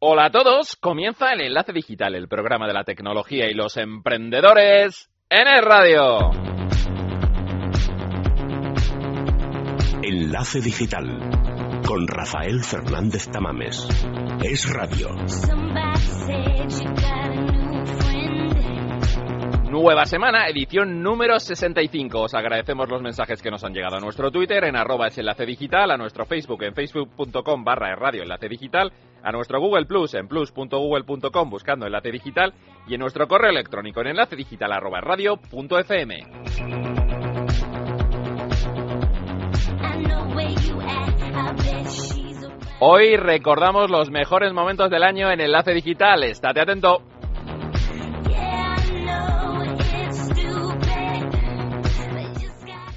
Hola a todos, comienza el Enlace Digital, el programa de la tecnología y los emprendedores en el radio. Enlace Digital con Rafael Fernández Tamames. Es radio. Nueva semana, edición número 65. Os agradecemos los mensajes que nos han llegado a nuestro Twitter en arroba es enlace digital, a nuestro Facebook en facebook.com barra radio enlace digital, a nuestro Google Plus en plus.google.com buscando enlace digital y en nuestro correo electrónico en enlace digital. Hoy recordamos los mejores momentos del año en Enlace Digital. Estate atento.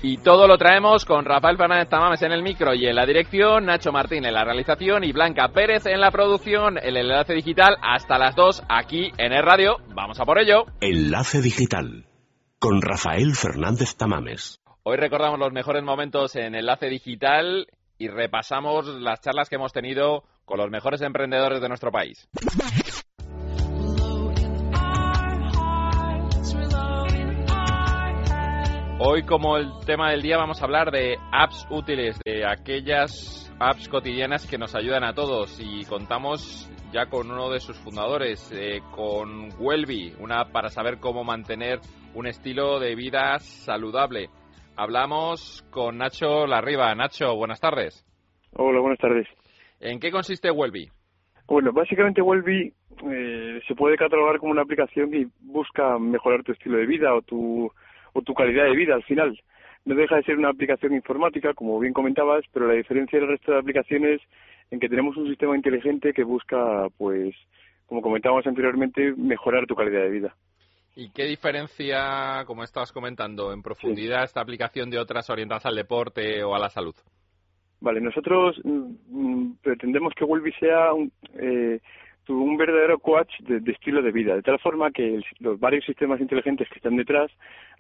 Y todo lo traemos con Rafael Fernández Tamames en el micro y en la dirección, Nacho Martín en la realización y Blanca Pérez en la producción, el enlace digital hasta las 2 aquí en el radio. Vamos a por ello. Enlace digital con Rafael Fernández Tamames. Hoy recordamos los mejores momentos en enlace digital y repasamos las charlas que hemos tenido con los mejores emprendedores de nuestro país. Hoy como el tema del día vamos a hablar de apps útiles, de aquellas apps cotidianas que nos ayudan a todos y contamos ya con uno de sus fundadores, eh, con Welby, una app para saber cómo mantener un estilo de vida saludable. Hablamos con Nacho Larriba. Nacho, buenas tardes. Hola, buenas tardes. ¿En qué consiste Welby? Bueno, básicamente Welby eh, se puede catalogar como una aplicación que busca mejorar tu estilo de vida o tu o tu calidad de vida al final. No deja de ser una aplicación informática, como bien comentabas, pero la diferencia del resto de aplicaciones en que tenemos un sistema inteligente que busca, pues, como comentábamos anteriormente, mejorar tu calidad de vida. ¿Y qué diferencia, como estabas comentando, en profundidad esta aplicación de otras orientadas al deporte o a la salud? Vale, nosotros mm, mm, pretendemos que Wolby sea un, eh, un verdadero coach de, estilo de vida, de tal forma que los varios sistemas inteligentes que están detrás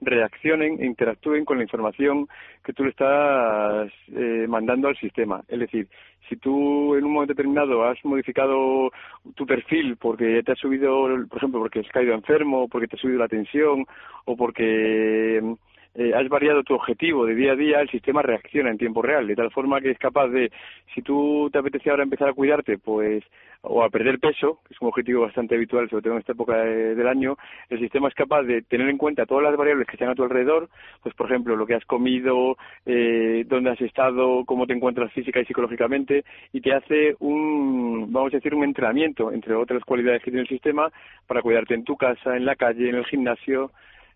reaccionen e interactúen con la información que tú le estás eh, mandando al sistema. Es decir, si tú en un momento determinado has modificado tu perfil porque te has subido, por ejemplo, porque has caído enfermo, porque te ha subido la tensión o porque eh, has variado tu objetivo de día a día, el sistema reacciona en tiempo real, de tal forma que es capaz de, si tú te apetece ahora empezar a cuidarte, pues, o a perder peso, que es un objetivo bastante habitual, sobre todo en esta época del año, el sistema es capaz de tener en cuenta todas las variables que están a tu alrededor, pues, por ejemplo, lo que has comido, eh, dónde has estado, cómo te encuentras física y psicológicamente, y te hace un, vamos a decir, un entrenamiento, entre otras cualidades que tiene el sistema, para cuidarte en tu casa, en la calle, en el gimnasio,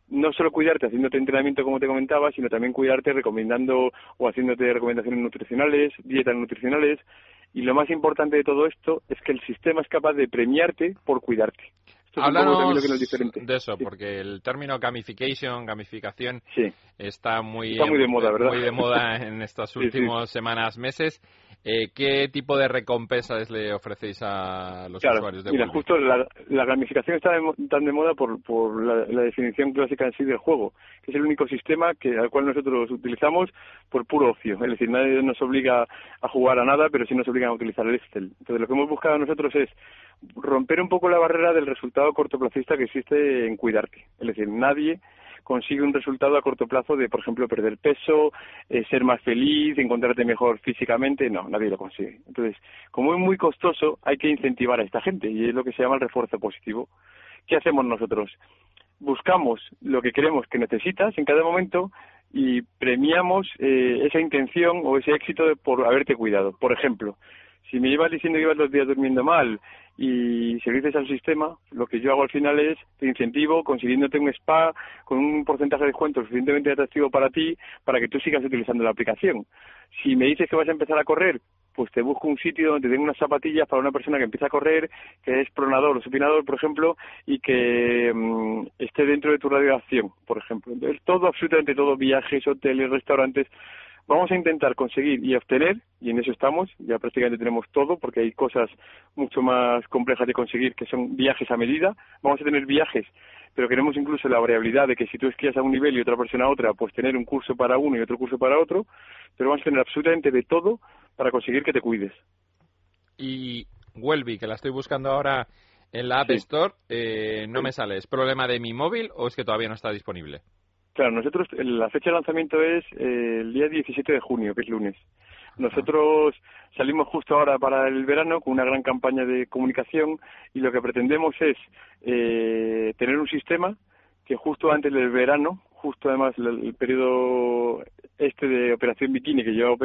no solo cuidarte haciéndote entrenamiento como te comentaba, sino también cuidarte recomendando o haciéndote recomendaciones nutricionales, dietas nutricionales. Y lo más importante de todo esto es que el sistema es capaz de premiarte por cuidarte. Háblanos de eso, porque el término gamification, gamificación, está muy, muy de moda, ¿verdad? Muy de moda en estas últimas semanas, meses. Eh, ¿Qué tipo de recompensas le ofrecéis a los usuarios de Mira, justo la, gamificación está tan de moda por, por la, definición clásica en sí del juego, que es el único sistema que al cual nosotros utilizamos por puro ocio. Es decir, nadie nos obliga a jugar a nada, pero sí nos obligan a utilizar el Excel. Entonces, lo que hemos buscado nosotros es romper un poco la barrera del resultado cortoplacista que existe en cuidarte. Es decir, nadie consigue un resultado a corto plazo de, por ejemplo, perder peso, eh, ser más feliz, encontrarte mejor físicamente. No, nadie lo consigue. Entonces, como es muy costoso, hay que incentivar a esta gente y es lo que se llama el refuerzo positivo. ¿Qué hacemos nosotros? Buscamos lo que creemos que necesitas en cada momento y premiamos eh, esa intención o ese éxito por haberte cuidado. Por ejemplo, si me llevas diciendo que ibas los días durmiendo mal y si dices al sistema, lo que yo hago al final es te incentivo consiguiéndote un spa con un porcentaje de descuento suficientemente atractivo para ti para que tú sigas utilizando la aplicación. Si me dices que vas a empezar a correr, pues te busco un sitio donde te den unas zapatillas para una persona que empieza a correr, que es pronador o supinador, por ejemplo, y que mm, esté dentro de tu radio por ejemplo. Entonces, todo, absolutamente todo, viajes, hoteles, restaurantes, Vamos a intentar conseguir y obtener, y en eso estamos, ya prácticamente tenemos todo, porque hay cosas mucho más complejas de conseguir, que son viajes a medida. Vamos a tener viajes, pero queremos incluso la variabilidad de que si tú esquías a un nivel y otra persona a otra, pues tener un curso para uno y otro curso para otro, pero vamos a tener absolutamente de todo para conseguir que te cuides. Y Welby, que la estoy buscando ahora en la App Store, eh, no me sale. ¿Es problema de mi móvil o es que todavía no está disponible? Claro, nosotros, la fecha de lanzamiento es eh, el día 17 de junio, que es lunes. Nosotros salimos justo ahora para el verano con una gran campaña de comunicación y lo que pretendemos es eh, tener un sistema que justo antes del verano, justo además el, periodo este de Operación Bikini, que yo,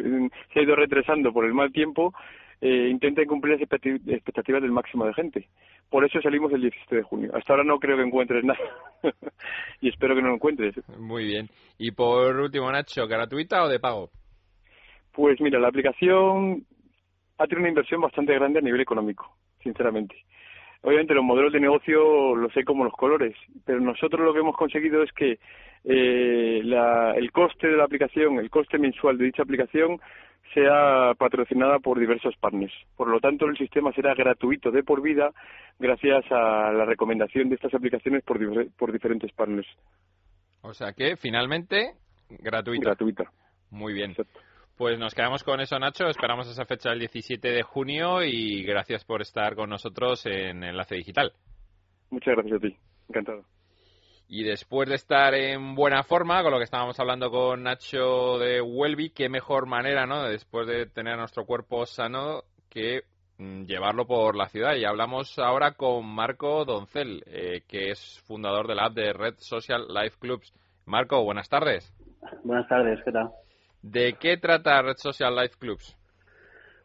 se ha ido retrasando por el mal tiempo, eh, intenta cumplir las expectativas del máximo de gente. Por eso salimos el 17 de junio. Hasta ahora no creo que encuentres nada. y espero que no lo encuentres. Muy bien. Y por último, Nacho, ¿gratuita o de pago? Pues mira, la aplicación ha tenido una inversión bastante grande a nivel económico, sinceramente. Obviamente los modelos de negocio los sé como los colores, pero nosotros lo que hemos conseguido es que eh, el coste de la aplicación, el coste mensual de dicha aplicación sea patrocinada por diversos partners. Por lo tanto, el sistema será gratuito de por vida gracias a la recomendación de estas aplicaciones por, por diferentes partners. O sea que, finalmente, gratuita. Gratuita. Muy bien. Pues nos quedamos con eso, Nacho. Esperamos esa fecha el 17 de junio y gracias por estar con nosotros en Enlace Digital. Muchas gracias a ti. Encantado. Y después de estar en buena forma, con lo que estábamos hablando con Nacho de Welby, qué mejor manera, ¿no? Después de tener nuestro cuerpo sano, que mm, llevarlo por la ciudad. Y hablamos ahora con Marco Doncel, eh, que es fundador de la app de Red Social Life Clubs. Marco, buenas tardes. Buenas tardes, ¿qué tal? ¿De qué trata Red Social Life Clubs?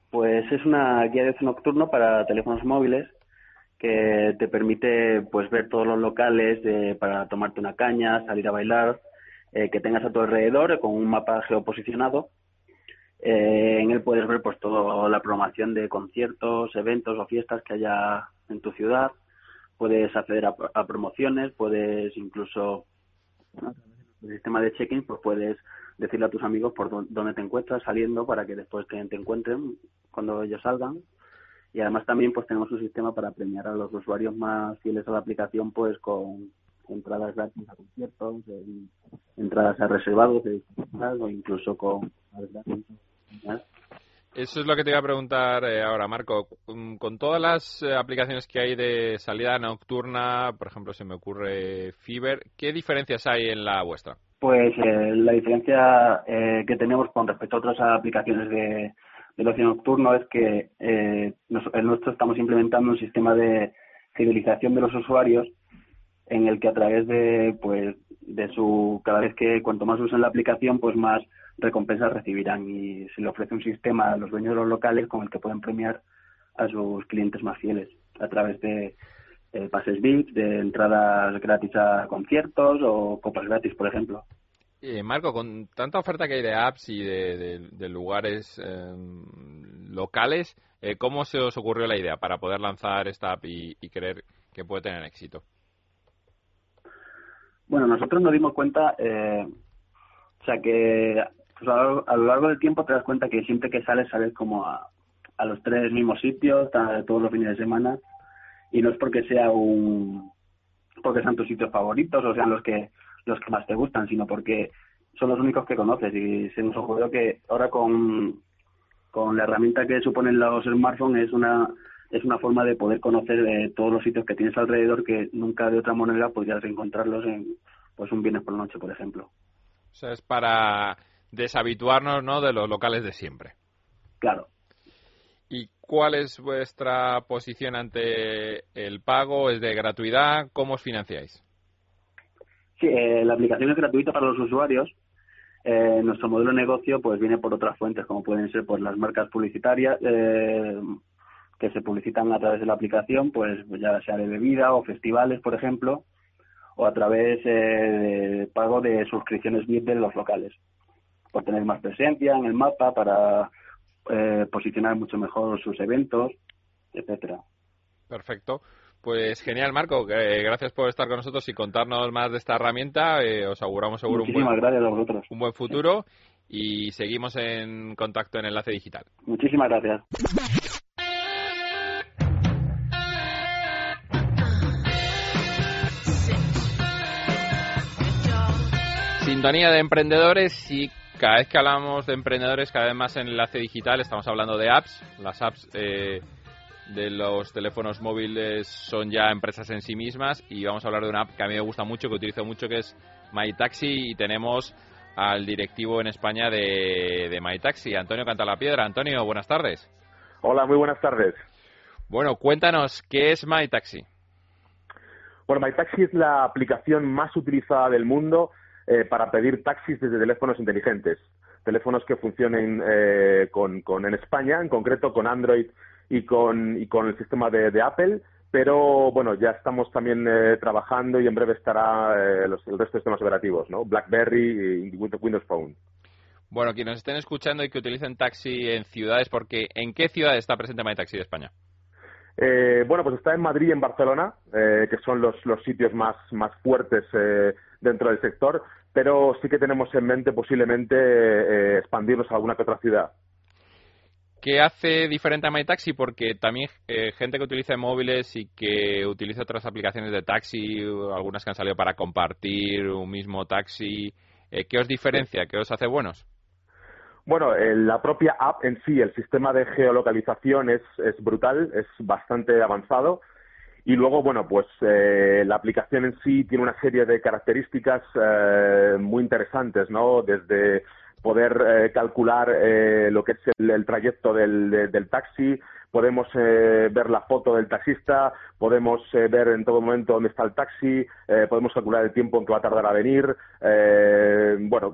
Pues es una guía de nocturno para teléfonos móviles que te permite pues ver todos los locales para tomarte una caña, salir a bailar, eh, que tengas a tu alrededor con un mapa geoposicionado. Eh, en él puedes ver pues toda la programación de conciertos, eventos o fiestas que haya en tu ciudad. Puedes acceder a, promociones, puedes incluso el sistema de check-in, pues puedes decirle a tus amigos por dónde te encuentras saliendo para que después te encuentren cuando ellos salgan y además también pues tenemos un sistema para premiar a los usuarios más fieles a la aplicación pues con entradas gratis a conciertos, entradas a reservados o incluso con eso es lo que te iba a preguntar eh, ahora, Marco. Mm, con todas las eh, aplicaciones que hay de salida nocturna, por ejemplo, se me ocurre Fiber, ¿qué diferencias hay en la vuestra? Pues eh, la diferencia que tenemos con respecto a otras aplicaciones de, del ocio nocturno es que eh, en nuestro estamos implementando un sistema de fidelización de los usuarios en el que a través de pues de su cada vez que cuanto más usen la aplicación pues más recompensas recibirán y se le ofrece un sistema a los dueños de los locales con el que pueden premiar a sus clientes más fieles a través de eh, pases VIP, de entradas gratis a conciertos o copas gratis, por ejemplo. Eh, Marco, con tanta oferta que hay de apps y de, lugares em, locales, eh, ¿cómo se os ocurrió la idea para poder lanzar esta app y, creer que puede tener éxito? Bueno, nosotros nos dimos cuenta, eh, o sea que pues, a, lo, largo del tiempo te das cuenta que siempre que sales, sales como a, a los tres mismos sitios, todos los fines de semana, y no es porque sea un porque sean tus sitios favoritos o sean los que los que más te gustan, sino porque son los únicos que conoces y se nos ocurrió que ahora con, con la herramienta que suponen los smartphones es una es una forma de poder conocer eh, todos los sitios que tienes alrededor que nunca de otra manera podrías encontrarlos en pues un viernes por la noche, por ejemplo. O sea, es para deshabituarnos ¿no? de los locales de siempre. Claro. ¿Y cuál es vuestra posición ante el pago? ¿Es de gratuidad? ¿Cómo os financiáis? Sí, eh, la aplicación es gratuita para los usuarios. Eh, nuestro modelo de negocio pues viene por otras fuentes, como pueden ser pues las marcas publicitarias eh, que se publicitan a través de la aplicación, pues ya sea de bebida o festivales, por ejemplo, o a través de pago de suscripciones VIP de los locales, por tener más presencia en el mapa, para posicionar mucho mejor sus eventos, etcétera. Perfecto. Pues genial, Marco. Eh, gracias por estar con nosotros y contarnos más de esta herramienta. Eh, os auguramos seguro un buen, un buen futuro y seguimos en contacto en Enlace Digital. Muchísimas gracias. Sintonía de emprendedores y cada vez que hablamos de emprendedores, cada vez más en Enlace Digital, estamos hablando de apps. Las apps... Eh, de los teléfonos móviles son ya empresas en sí mismas y vamos a hablar de una app que a mí me gusta mucho, que utilizo mucho, que es MyTaxi y tenemos al directivo en España de, de MyTaxi, Antonio Cantalapiedra. Antonio, buenas tardes. Hola, muy buenas tardes. Bueno, cuéntanos, ¿qué es MyTaxi? Bueno, MyTaxi es la aplicación más utilizada del mundo eh, para pedir taxis desde teléfonos inteligentes. Teléfonos que funcionen eh, con, con, en España, en concreto con Android y con, y con el sistema de, de Apple, pero bueno, ya estamos también eh, trabajando y en breve estará eh, los, el resto de sistemas operativos, ¿no? BlackBerry y Windows Phone. Bueno, quienes estén escuchando y que utilicen taxi en ciudades, porque ¿en qué ciudad está presente MyTaxi de España? Eh, bueno, pues está en Madrid y en Barcelona, eh, que son los, los sitios más, más fuertes eh, dentro del sector, pero sí que tenemos en mente posiblemente eh, expandirnos a alguna que otra ciudad. ¿Qué hace diferente a MyTaxi? Porque también eh, gente que utiliza móviles y que utiliza otras aplicaciones de taxi, algunas que han salido para compartir un mismo taxi, eh, ¿qué os diferencia? ¿Qué os hace buenos? Bueno, eh, la propia app en sí, el sistema de geolocalización es, es brutal, es bastante avanzado. Y luego, bueno, pues eh, la aplicación en sí tiene una serie de características eh, muy interesantes, ¿no? Desde poder eh, calcular eh, lo que es el, el trayecto del, de, del taxi, podemos eh, ver la foto del taxista, podemos eh, ver en todo momento dónde está el taxi, eh, podemos calcular el tiempo en que va a tardar a venir. Eh, bueno,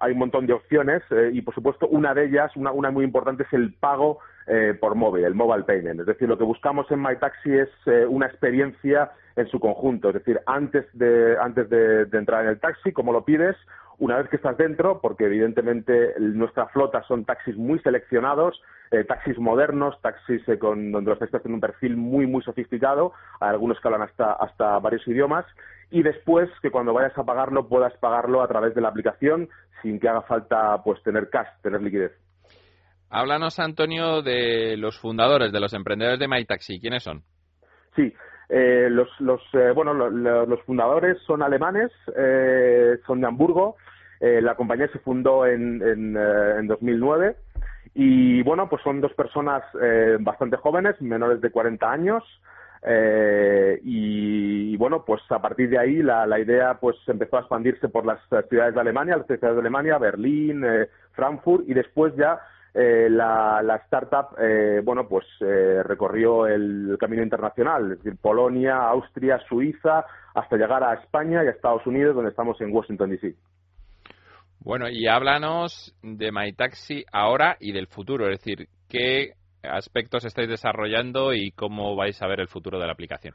hay un montón de opciones y, por supuesto, una de ellas, una, una muy importante, es el pago por móvil, el mobile payment. Es decir, lo que buscamos en MyTaxi es una experiencia en su conjunto. Es decir, antes de, antes de, de entrar en el taxi, como lo pides, una vez que estás dentro, porque evidentemente nuestra flota son taxis muy seleccionados, eh, taxis modernos, taxis eh, con, donde los taxistas tienen un perfil muy, muy sofisticado, hay algunos que hablan hasta, hasta varios idiomas, y después que cuando vayas a pagarlo puedas pagarlo a través de la aplicación sin que haga falta pues tener cash, tener liquidez. Háblanos, Antonio, de los fundadores, de los emprendedores de MyTaxi. ¿Quiénes son? Sí, eh, los, los, eh, bueno, lo, lo, los fundadores son alemanes, eh, son de Hamburgo. Eh, la compañía se fundó en, en, en 2009 y bueno, pues son dos personas bastante jóvenes, menores de 40 años. Y, y, bueno, pues a partir de ahí la, la, idea pues empezó a expandirse por las ciudades de Alemania, las ciudades de Alemania, Berlín, Frankfurt y después ya eh, la, la, startup, eh, bueno, pues eh, recorrió el, camino internacional, es decir, Polonia, Austria, Suiza, hasta llegar a España y a Estados Unidos, donde estamos en Washington, D.C. Bueno, y háblanos de MyTaxi ahora y del futuro, es decir, ¿qué aspectos estáis desarrollando y cómo vais a ver el futuro de la aplicación?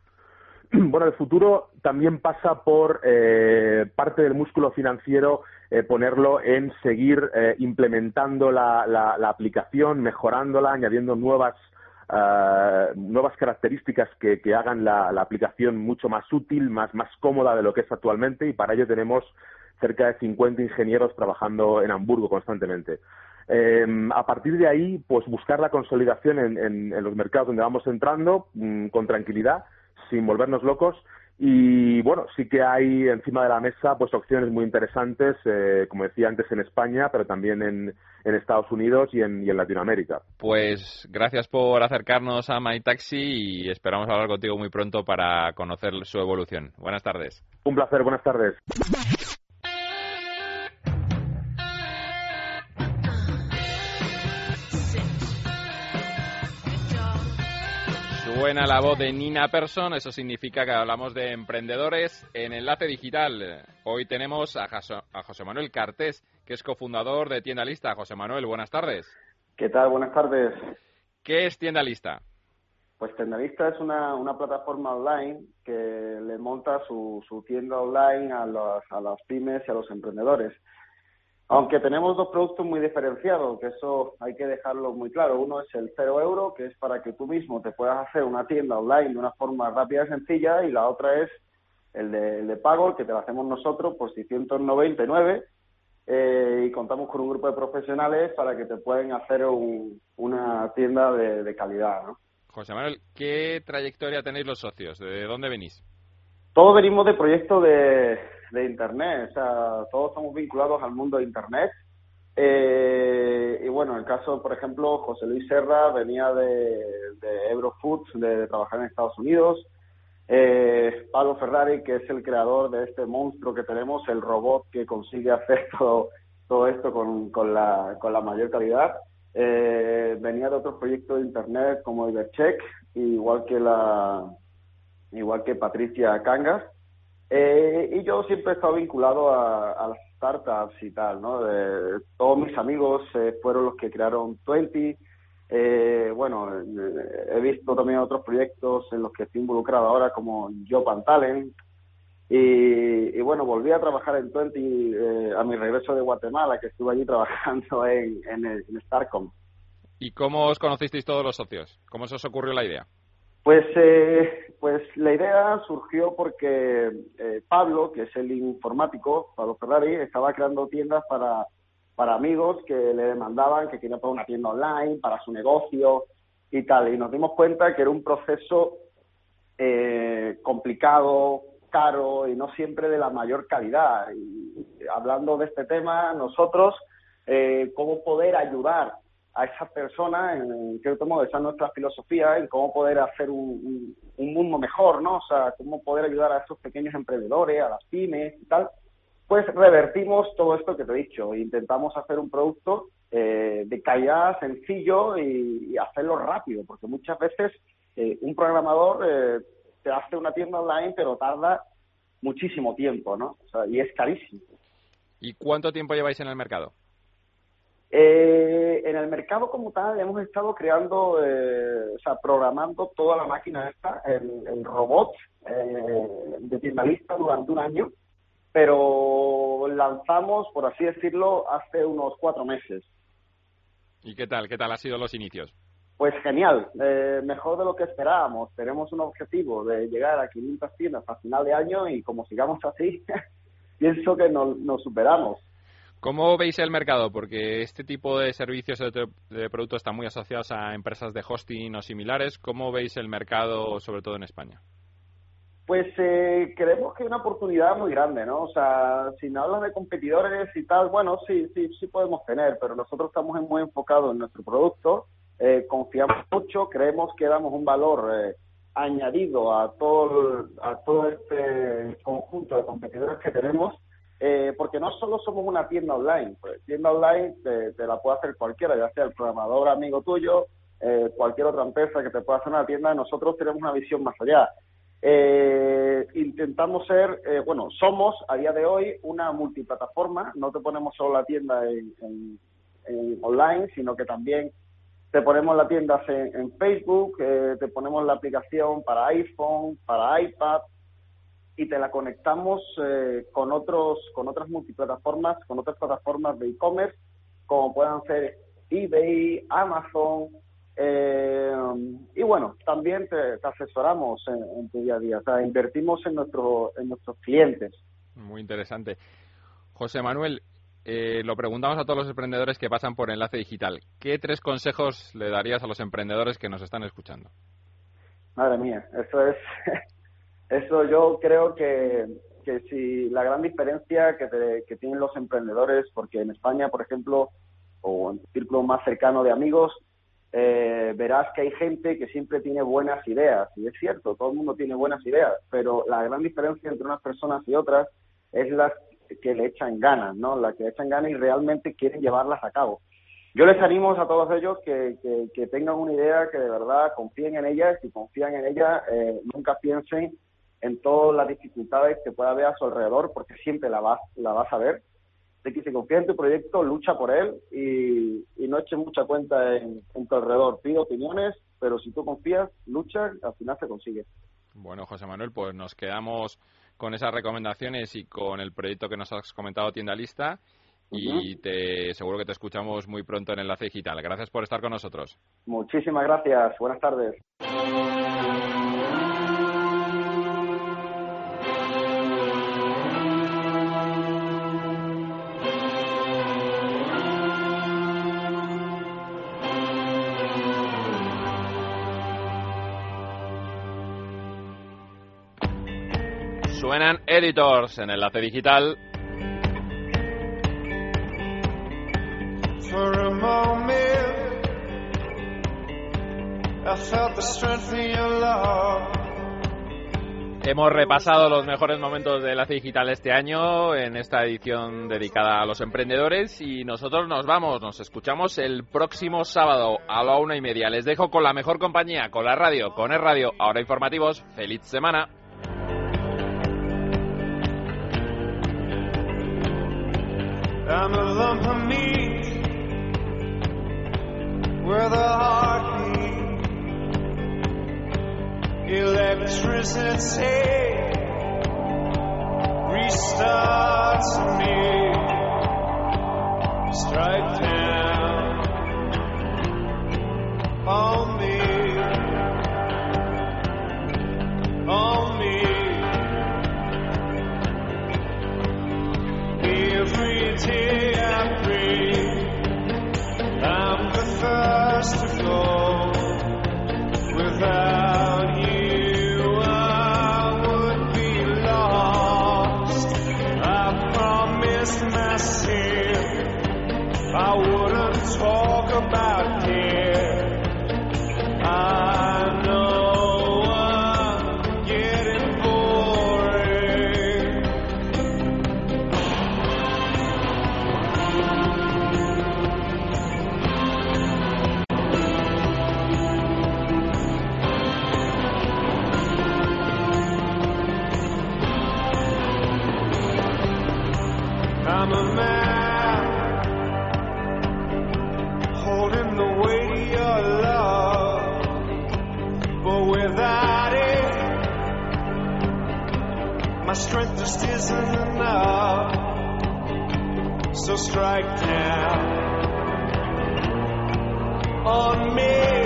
Bueno, el futuro también pasa por eh, parte del músculo financiero eh, ponerlo en seguir eh, implementando la, la, la, aplicación, mejorándola, añadiendo nuevas uh, nuevas características que, que hagan la, la, aplicación mucho más útil, más, más cómoda de lo que es actualmente y para ello tenemos cerca de 50 ingenieros trabajando en Hamburgo constantemente. Eh, a partir de ahí, pues buscar la consolidación en, en, los mercados donde vamos entrando mmm, con tranquilidad sin volvernos locos. Y bueno, sí que hay encima de la mesa pues opciones muy interesantes, eh, como decía antes, en España, pero también en, en Estados Unidos y en, y en, Latinoamérica. Pues gracias por acercarnos a MyTaxi y esperamos hablar contigo muy pronto para conocer su evolución. Buenas tardes. Un placer, buenas tardes. Buena la voz de Nina Persson, eso significa que hablamos de emprendedores en Enlace Digital. Hoy tenemos a, Jaso, a José Manuel Cartés, que es cofundador de Tienda Lista. José Manuel, buenas tardes. ¿Qué tal? Buenas tardes. ¿Qué es Tienda Lista? Pues Tienda Lista es una, una plataforma online que le monta su, su tienda online a, los, a las pymes y a los emprendedores. Aunque tenemos dos productos muy diferenciados, que eso hay que dejarlo muy claro. Uno es el cero euro, que es para que tú mismo te puedas hacer una tienda online de una forma rápida y sencilla, y la otra es el de, el de pago, el que te lo hacemos nosotros por 699, eh, y contamos con un grupo de profesionales para que te puedan hacer un, una tienda de, de calidad. ¿no? José Manuel, ¿qué trayectoria tenéis los socios? ¿De dónde venís? Todos venimos de proyectos de, de Internet, o sea, todos estamos vinculados al mundo de Internet Eh, y bueno, en el caso, por ejemplo, José Luis Serra venía de, de Eurofoods, de, trabajar en Estados Unidos. Eh, Pablo Ferrari, que es el creador de este monstruo que tenemos, el robot que consigue hacer todo, todo esto con, con, la, con la mayor calidad. Eh, venía de otros proyectos de internet como Ibercheck, igual que la igual que Patricia Cangas. Eh, y yo siempre he estado vinculado a, a las startups y tal, ¿no? De, todos mis amigos eh, fueron los que crearon Twenty. Eh, bueno, he visto también otros proyectos en los que estoy involucrado ahora, como Job and Talent. Y, bueno, volví a trabajar en Twenty eh, a mi regreso de Guatemala, que estuve allí trabajando en, en, en Starcom. ¿Y cómo os conocisteis todos los socios? ¿Cómo se os ocurrió la idea? Pues, eh, pues la idea surgió porque eh, Pablo, que es el informático, Pablo Ferrari, estaba creando tiendas para, para amigos que le demandaban que querían poner una tienda online para su negocio y tal. Y nos dimos cuenta que era un proceso eh, complicado, caro y no siempre de la mayor calidad. Y hablando de este tema, nosotros, eh, cómo poder ayudar a esas personas, en cierto modo, esa es nuestra filosofía, en cómo poder hacer un, un, mundo mejor, ¿no? O sea, cómo poder ayudar a esos pequeños emprendedores, a las pymes y tal, pues revertimos todo esto que te he dicho intentamos hacer un producto eh, de calidad sencillo y, hacerlo rápido, porque muchas veces eh, un programador eh, te hace una tienda online, pero tarda muchísimo tiempo, ¿no? O sea, y es carísimo. ¿Y cuánto tiempo lleváis en el mercado? Eh, en el mercado como tal hemos estado creando, eh, o sea, programando toda la máquina esta, el, el robot eh, de tiendalista durante un año, pero lanzamos, por así decirlo, hace unos cuatro meses. ¿Y qué tal? ¿Qué tal han sido los inicios? Pues genial, eh, mejor de lo que esperábamos. Tenemos un objetivo de llegar a 500 tiendas a final de año y como sigamos así, pienso que nos, nos superamos. ¿Cómo veis el mercado? Porque este tipo de servicios de, de, productos están muy asociados a empresas de hosting o similares. ¿Cómo veis el mercado, sobre todo en España? Pues eh, creemos que hay una oportunidad muy grande, ¿no? O sea, si no hablas de competidores y tal, bueno, sí, sí, sí podemos tener, pero nosotros estamos muy enfocados en nuestro producto, eh, confiamos mucho, creemos que damos un valor eh, añadido a todo, a todo este conjunto de competidores que tenemos eh, porque no solo somos una tienda online, pues tienda online te, la puede hacer cualquiera, ya sea el programador amigo tuyo, eh, cualquier otra empresa que te pueda hacer una tienda, nosotros tenemos una visión más allá. Eh, intentamos ser, eh, bueno, somos a día de hoy una multiplataforma, no te ponemos solo la tienda en, en, en online, sino que también te ponemos la tienda en, en Facebook, eh, te ponemos la aplicación para iPhone, para iPad, y te la conectamos eh, con otros con otras multiplataformas, con otras plataformas de e-commerce, como puedan ser eBay, Amazon, eh, y bueno, también te, te asesoramos en, en, tu día a día, o sea, invertimos en, nuestro, en nuestros clientes. Muy interesante. José Manuel, eh, lo preguntamos a todos los emprendedores que pasan por Enlace Digital. ¿Qué tres consejos le darías a los emprendedores que nos están escuchando? Madre mía, eso es eso yo creo que, que si la gran diferencia que, te, que tienen los emprendedores, porque en España, por ejemplo, o en tu círculo más cercano de amigos, eh, verás que hay gente que siempre tiene buenas ideas. Y es cierto, todo el mundo tiene buenas ideas, pero la gran diferencia entre unas personas y otras es las que le echan ganas, ¿no? Las que le echan ganas y realmente quieren llevarlas a cabo. Yo les animo a todos ellos que, que, tengan una idea, que de verdad confíen en ella, y si confían en ella, eh, nunca piensen en todas las dificultades que pueda haber a su alrededor, porque siempre la vas, la vas a ver. De que si confía en tu proyecto, lucha por él y, y no eches mucha cuenta en, en, tu alrededor. Pide opiniones, pero si tú confías, lucha, al final se consigue. Bueno, José Manuel, pues nos quedamos con esas recomendaciones y con el proyecto que nos has comentado, Tienda Lista. Y te, seguro que te escuchamos muy pronto en Enlace Digital. Gracias por estar con nosotros. Muchísimas gracias. Buenas tardes. Suenan Editors en Enlace Digital. For a moment, I felt the strength of your love. Hemos repasado los mejores momentos de la digital este año en esta edición dedicada a los emprendedores y nosotros nos vamos, nos escuchamos el próximo sábado a la una y media. Les dejo con la mejor compañía, con la radio, con el radio, ahora informativos. Feliz semana. Electricity restarts me. Strike down on me, on me. Every day strength just isn't enough. So strike down on me,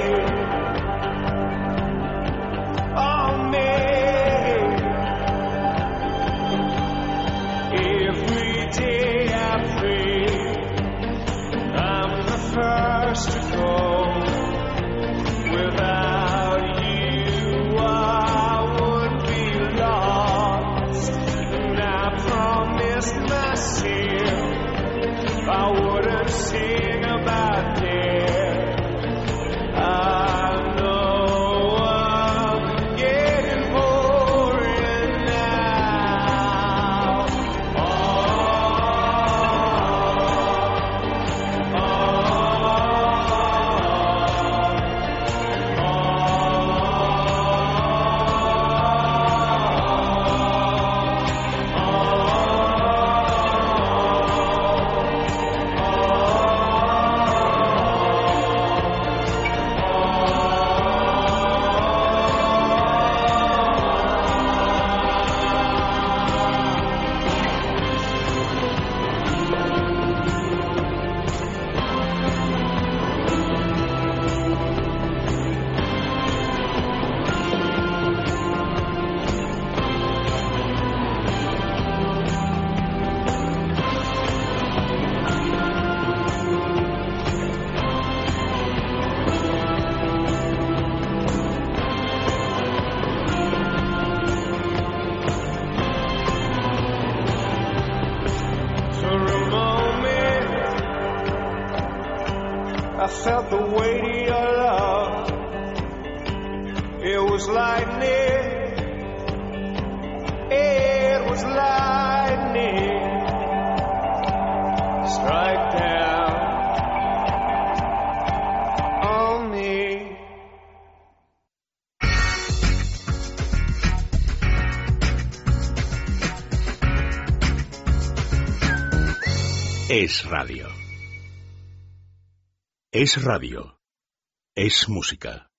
Es radio. Es radio. Es música.